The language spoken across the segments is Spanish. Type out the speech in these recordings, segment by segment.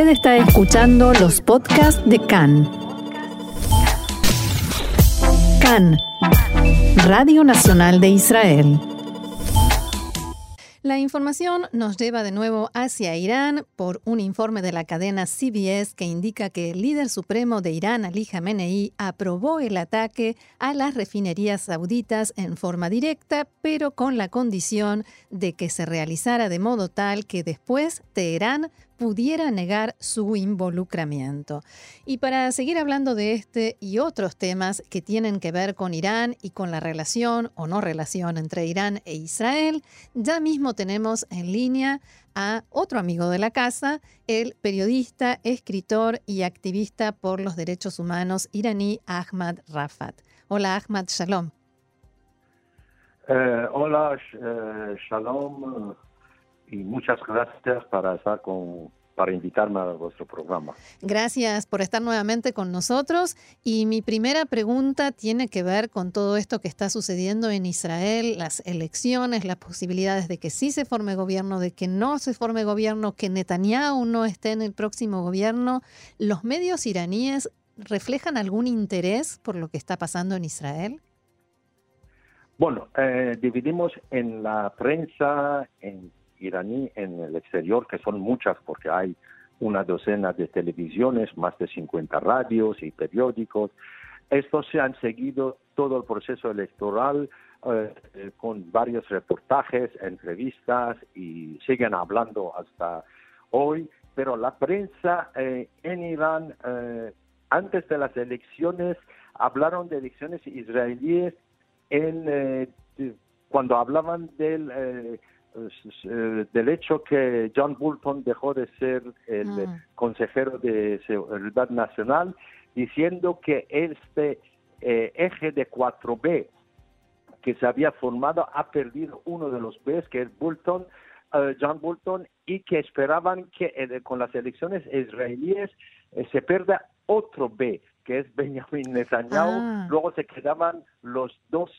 Usted está escuchando los podcasts de CAN. CAN, Radio Nacional de Israel. La información nos lleva de nuevo hacia Irán por un informe de la cadena CBS que indica que el líder supremo de Irán, Ali Khamenei, aprobó el ataque a las refinerías sauditas en forma directa, pero con la condición de que se realizara de modo tal que después Teherán pudiera negar su involucramiento. Y para seguir hablando de este y otros temas que tienen que ver con Irán y con la relación o no relación entre Irán e Israel, ya mismo tenemos en línea a otro amigo de la casa, el periodista, escritor y activista por los derechos humanos iraní Ahmad Rafat. Hola Ahmad, shalom. Eh, hola, eh, shalom y muchas gracias para estar con para invitarme a vuestro programa. Gracias por estar nuevamente con nosotros. Y mi primera pregunta tiene que ver con todo esto que está sucediendo en Israel, las elecciones, las posibilidades de que sí se forme gobierno, de que no se forme gobierno, que Netanyahu no esté en el próximo gobierno. ¿Los medios iraníes reflejan algún interés por lo que está pasando en Israel? Bueno, eh, dividimos en la prensa, en iraní en el exterior, que son muchas porque hay una docena de televisiones, más de 50 radios y periódicos. Estos se han seguido todo el proceso electoral eh, con varios reportajes, entrevistas y siguen hablando hasta hoy. Pero la prensa eh, en Irán, eh, antes de las elecciones, hablaron de elecciones israelíes en, cuando hablaban del eh, del hecho que John Bolton dejó de ser el mm. consejero de seguridad nacional, diciendo que este eh, eje de 4B que se había formado ha perdido uno de los Bs, que es Bolton, eh, John Bolton, y que esperaban que con las elecciones israelíes se pierda otro B, que es Benjamin Netanyahu. Ah. Luego se quedaban los dos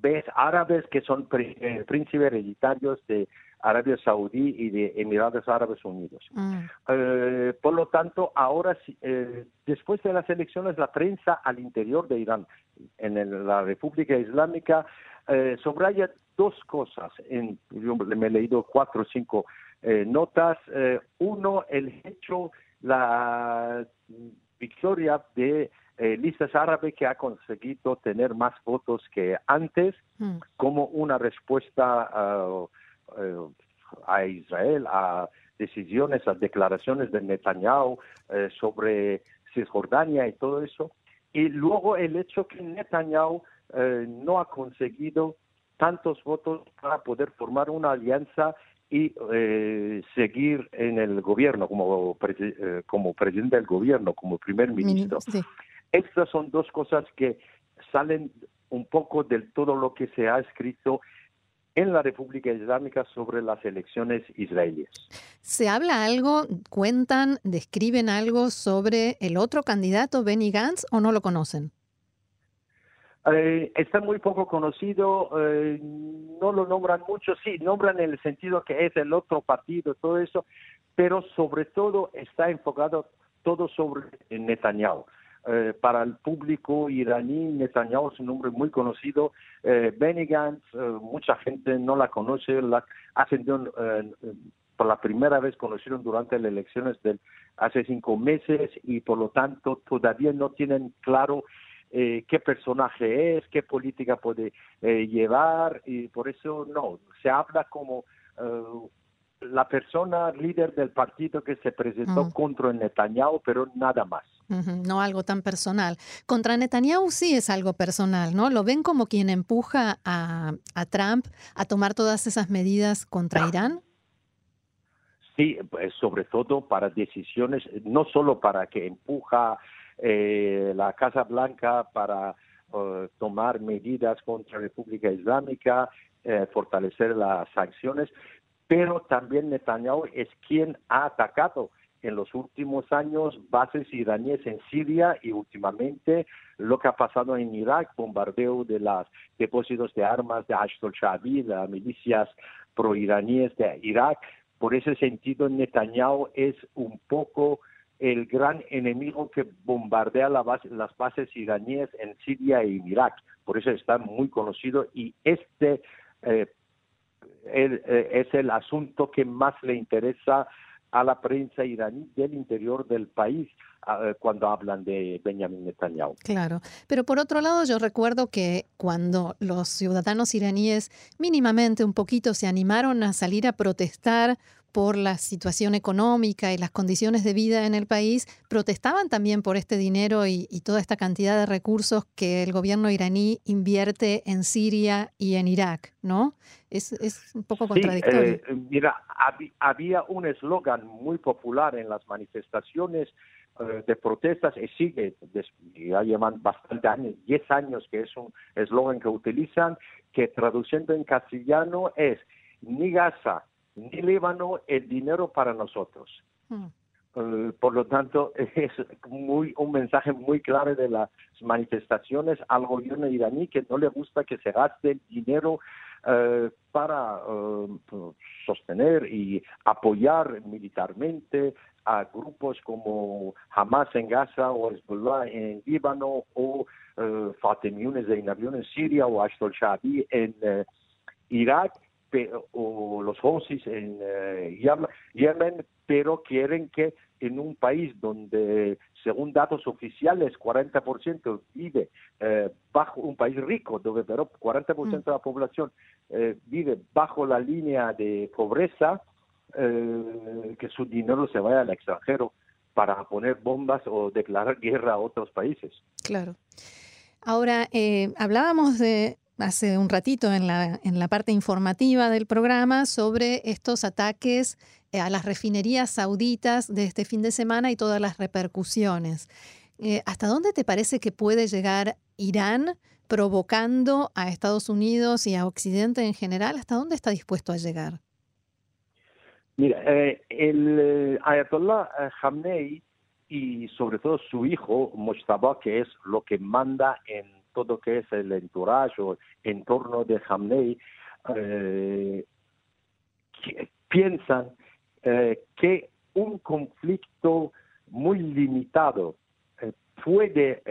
ves árabes que son eh, príncipes hereditarios de Arabia Saudí y de Emiratos Árabes Unidos. Mm. Eh, por lo tanto, ahora, eh, después de las elecciones, la prensa al interior de Irán, en la República Islámica, subraya dos cosas. En, yo me he leído cuatro o cinco notas. uno, el hecho, la victoria de eh, listas árabe que ha conseguido tener más votos que antes mm. como una respuesta eh, a Israel, a decisiones, a declaraciones de Netanyahu eh, sobre Cisjordania y todo eso. Y luego el hecho que Netanyahu eh, no ha conseguido tantos votos para poder formar una alianza y seguir en el gobierno como, como presidente del gobierno, como primer ministro. Estas son dos cosas que salen un poco del todo lo que se ha escrito en la República Islámica sobre las elecciones israelíes. ¿Se habla algo, cuentan, describen algo sobre el otro candidato, Benny Gantz, o no lo conocen? Eh, está muy poco conocido, eh, no lo nombran mucho, sí, nombran en el sentido que es el otro partido, todo eso, pero sobre todo está enfocado todo sobre Netanyahu. Eh, para el público iraní, Netanyahu es un nombre muy conocido. Eh, Benny eh, mucha gente no la conoce, la ascendió eh, por la primera vez conocieron durante las elecciones del hace cinco meses y por lo tanto todavía no tienen claro qué personaje es, qué política puede llevar y por eso no, se habla como la persona líder del partido que se presentó mm. contra Netanyahu, pero nada más. No algo tan personal. Contra Netanyahu sí es algo personal, ¿no? Lo ven como quien empuja a, Trump a tomar todas esas medidas contra Irán. Sí, pues sobre todo para decisiones, no solo para que empuja eh, la Casa Blanca para eh, tomar medidas contra la República Islámica, eh, fortalecer las sanciones, pero también Netanyahu es quien ha atacado en los últimos años bases iraníes en Siria y últimamente lo que ha pasado en Irak, bombardeo de los depósitos de armas de Ashtol Shabi, las milicias proiraníes de Irak, por ese sentido Netanyahu es un poco el gran enemigo que bombardea las bases iraníes en Siria en Irak. Por eso está muy conocido y este eh, eh, es el asunto que más le interesa a la prensa iraní del interior del país ah, cuando hablan de Benjamin Netanyahu. Claro, pero por otro lado yo recuerdo que cuando los ciudadanos iraníes mínimamente un poquito se animaron a salir a protestar por la situación económica y las condiciones de vida en el país, protestaban también por este dinero y, toda esta cantidad de recursos que el gobierno iraní invierte en Siria y en Irak, ¿no? Es, un poco contradictorio. Eh, mira, había un eslogan muy popular en las manifestaciones eh, de protestas y sigue, ya llevan bastante años, 10 años que es un eslogan que utilizan, que traduciendo en castellano es ni Gaza, ni Líbano el dinero para nosotros. Hmm. Por lo tanto, es muy un mensaje muy claro de las manifestaciones al gobierno iraní que no le gusta que se gaste el dinero eh, para eh, sostener y apoyar militarmente a grupos como Hamas en Gaza o Hezbollah en Líbano o eh, Fatemiunes de en Siria o Ashtol Shabi en Irak o los Houthis en eh, Yemen, pero quieren que en un país donde, según datos oficiales, 40% vive eh, bajo un país rico, donde pero 40% mm. de la población eh, vive bajo la línea de pobreza, que su dinero se vaya al extranjero para poner bombas o declarar guerra a otros países. Claro. Ahora, hablábamos de hace un ratito en la, en la parte informativa del programa sobre estos ataques eh, a las refinerías sauditas de este fin de semana y todas las repercusiones. Eh, ¿Hasta dónde te parece que puede llegar Irán provocando a Estados Unidos y a Occidente en general? ¿Hasta dónde está dispuesto a llegar? Mira, eh, el Ayatollah Khamenei y sobre todo su hijo Mojtaba, que es lo que manda en todo que es el entourage o entorno de Hamney, eh, piensan eh, que un conflicto muy limitado eh, puede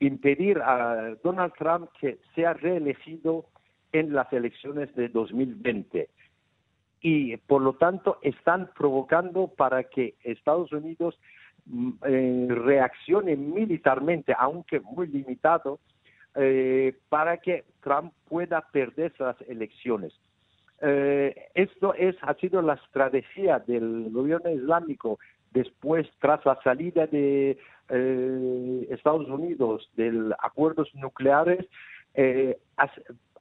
impedir a Donald Trump que sea reelegido en las elecciones de 2020 y por lo tanto están provocando para que Estados Unidos eh, reaccione militarmente, aunque muy limitado, eh, para que Trump pueda perder las elecciones. Eh, esto es, ha sido la estrategia del gobierno islámico después, tras la salida de Estados Unidos de acuerdos nucleares,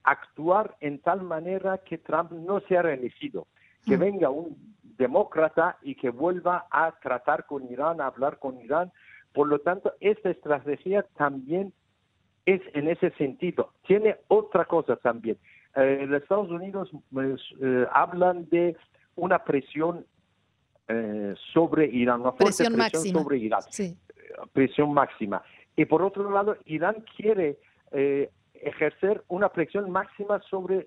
actuar en tal manera que Trump no sea reelegido, que mm. venga un demócrata y que vuelva a tratar con Irán, a hablar con Irán. Por lo tanto, esta estrategia también es en ese sentido. Tiene otra cosa también. Eh, los Estados Unidos pues, eh, hablan de una presión eh, sobre Irán, una fuerte presión, máxima. sobre Irán, presión máxima. Y por otro lado, Irán quiere ejercer una presión máxima sobre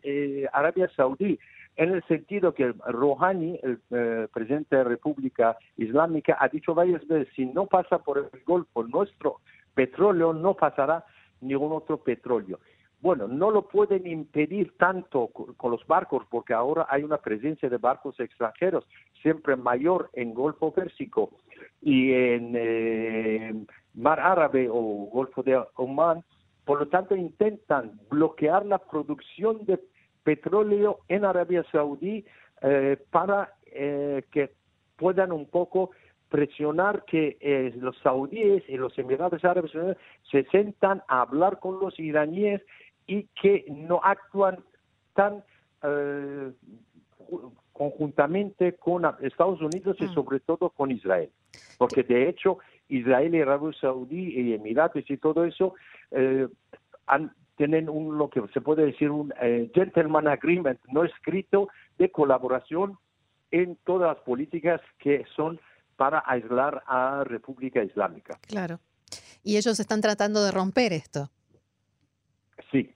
Arabia Saudí en el sentido que Rouhani, el eh, presidente de la República Islámica, ha dicho varias veces, si no pasa por el Golfo nuestro petróleo, no pasará ningún otro petróleo. Bueno, no lo pueden impedir tanto con los barcos, porque ahora hay una presencia de barcos extranjeros, siempre mayor en Golfo Pérsico y en eh, Mar Árabe o Golfo de Oman. Por lo tanto, intentan bloquear la producción de petróleo en Arabia Saudí eh, para eh, que puedan un poco presionar que eh, los saudíes y los Emiratos Árabes Unidos se sentan a hablar con los iraníes y que no actúan tan conjuntamente con Estados Unidos y mm. sobre todo con Israel. Porque de hecho Israel y Arabia Saudí y Emiratos y todo eso han tienen un, lo que se puede decir un eh, gentleman agreement no escrito de colaboración en todas las políticas que son para aislar a República Islámica. Claro. Y ellos están tratando de romper esto. Sí.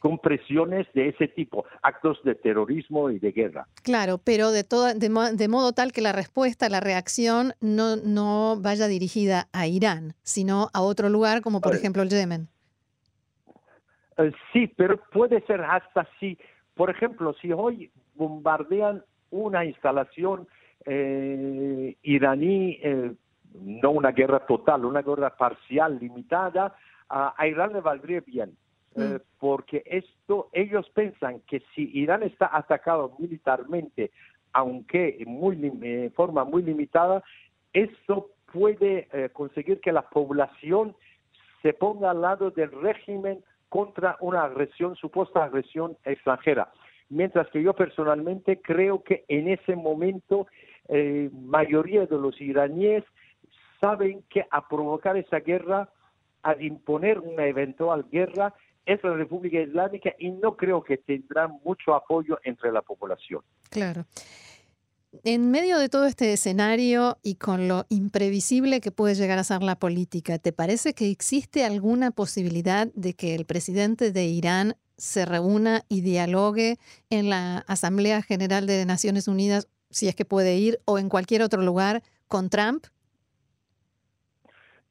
con presiones de ese tipo, actos de terrorismo y de guerra. Claro, pero de, modo tal que la respuesta, la reacción no, no vaya dirigida a Irán, sino a otro lugar como por ejemplo el Yemen. Eh, sí, pero puede ser hasta así. Por ejemplo, si hoy bombardean una instalación eh, iraní, eh, no una guerra total, una guerra parcial, limitada, a, Irán le valdría bien. Mm. porque esto, ellos piensan que si Irán está atacado militarmente, aunque muy, en forma muy limitada, esto puede conseguir que la población se ponga al lado del régimen contra una agresión, supuesta agresión extranjera. Mientras que yo personalmente creo que en ese momento eh, mayoría de los iraníes saben que a provocar esa guerra, a imponer una eventual guerra, es la República Islámica y no creo que tendrá mucho apoyo entre la población. Claro. En medio de todo este escenario y con lo imprevisible que puede llegar a ser la política, ¿te parece que existe alguna posibilidad de que el presidente de Irán se reúna y dialogue en la Asamblea General de Naciones Unidas, si es que puede ir, o en cualquier otro lugar, con Trump?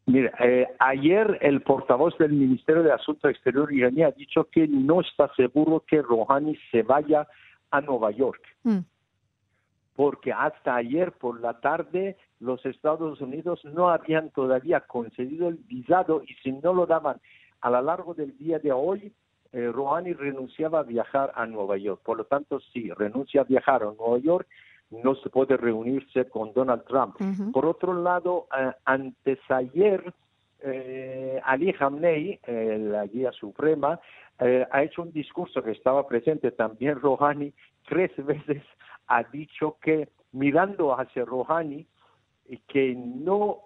Mira, eh, ayer el portavoz del Ministerio de Asuntos Exteriores iraní ha dicho que no está seguro que Rouhani se vaya a Nueva York. Mm porque hasta ayer por la tarde los Estados Unidos no habían todavía concedido el visado y si no lo daban a lo largo del día de hoy, eh, Rouhani renunciaba a viajar a Nueva York. Por lo tanto, si renuncia a viajar a Nueva York, no se puede reunirse con Donald Trump. Por otro lado, eh, antes ayer, eh, Ali Hamney, la guía suprema, eh, ha hecho un discurso que estaba presente también Rouhani tres veces ha dicho que mirando hacia Rouhani, que no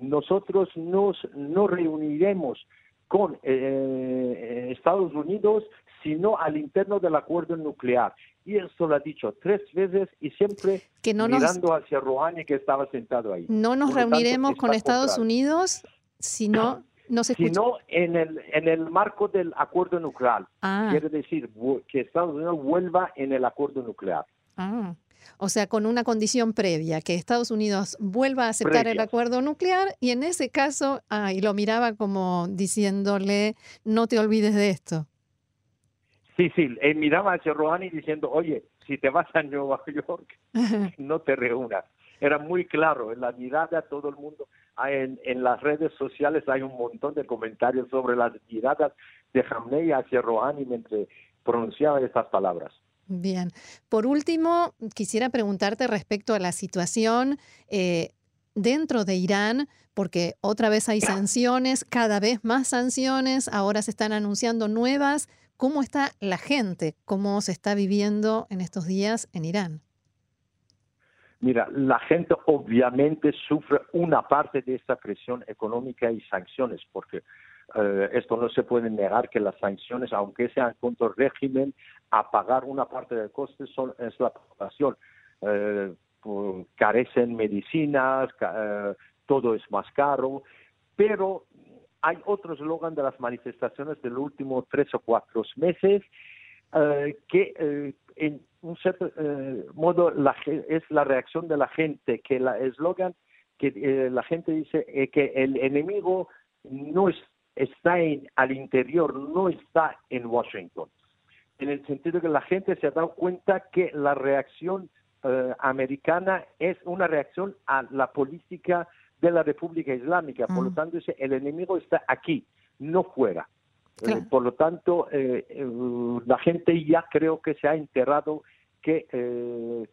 nosotros nos no reuniremos con eh, Estados Unidos, sino al interno del acuerdo nuclear. Y esto lo ha dicho tres veces y siempre mirando hacia Rouhani que estaba sentado ahí. No nos reuniremos con Estados Unidos, sino no sino en el, en el marco del acuerdo nuclear. Ah. Quiere decir que Estados Unidos vuelva en el acuerdo nuclear. Ah, o sea, con una condición previa, que Estados Unidos vuelva a aceptar el acuerdo nuclear y en ese caso, ah, y lo miraba como diciéndole, no te olvides de esto. Sí, sí, él miraba hacia Rouhani diciendo, oye, si te vas a Nueva York, no te reúnas. Era muy claro, en la mirada todo el mundo, ah, en, en las redes sociales hay un montón de comentarios sobre las miradas de Hamney hacia Rouhani mientras pronunciaba estas palabras. Bien. Por último, quisiera preguntarte respecto a la situación eh, dentro de Irán, porque otra vez hay sanciones, cada vez más sanciones, ahora se están anunciando nuevas. ¿Cómo está la gente? ¿Cómo se está viviendo en estos días en Irán? Mira, la gente obviamente sufre una parte de esta presión económica y sanciones, porque eh, esto no se puede negar que las sanciones, aunque sean contra el régimen, a pagar una parte del coste son, es la población. Eh, carecen medicinas, eh, todo es más caro, pero hay otro eslogan de las manifestaciones del último tres o cuatro meses que en un cierto modo la, es la reacción de la gente, que el eslogan que la gente dice que el enemigo no es está en, al interior, no está en Washington. En el sentido que la gente se ha dado cuenta que la reacción eh, americana es una reacción a la política de la República Islámica. Por lo mm. tanto, el enemigo está aquí, no fuera. Eh, por lo tanto, eh, la gente ya creo que se ha enterado que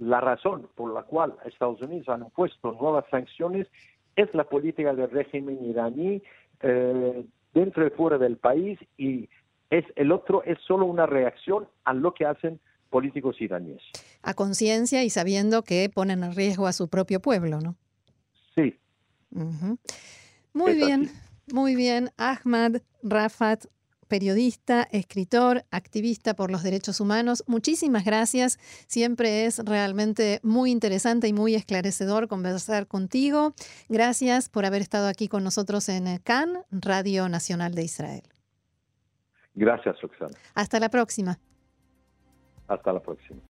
la razón por la cual Estados Unidos han puesto nuevas sanciones es la política del régimen iraní eh, dentro y fuera del país y es el otro es solo una reacción a lo que hacen políticos iraníes. A conciencia y sabiendo que ponen en riesgo a su propio pueblo, ¿no? Sí. Muy bien, muy bien. Ahmad Rafat periodista, escritor, activista por los derechos humanos. Muchísimas gracias. Siempre es realmente muy interesante y muy esclarecedor conversar contigo. Gracias por haber estado aquí con nosotros en CAN, Radio Nacional de Israel. Gracias, Roxana. Hasta la próxima. Hasta la próxima.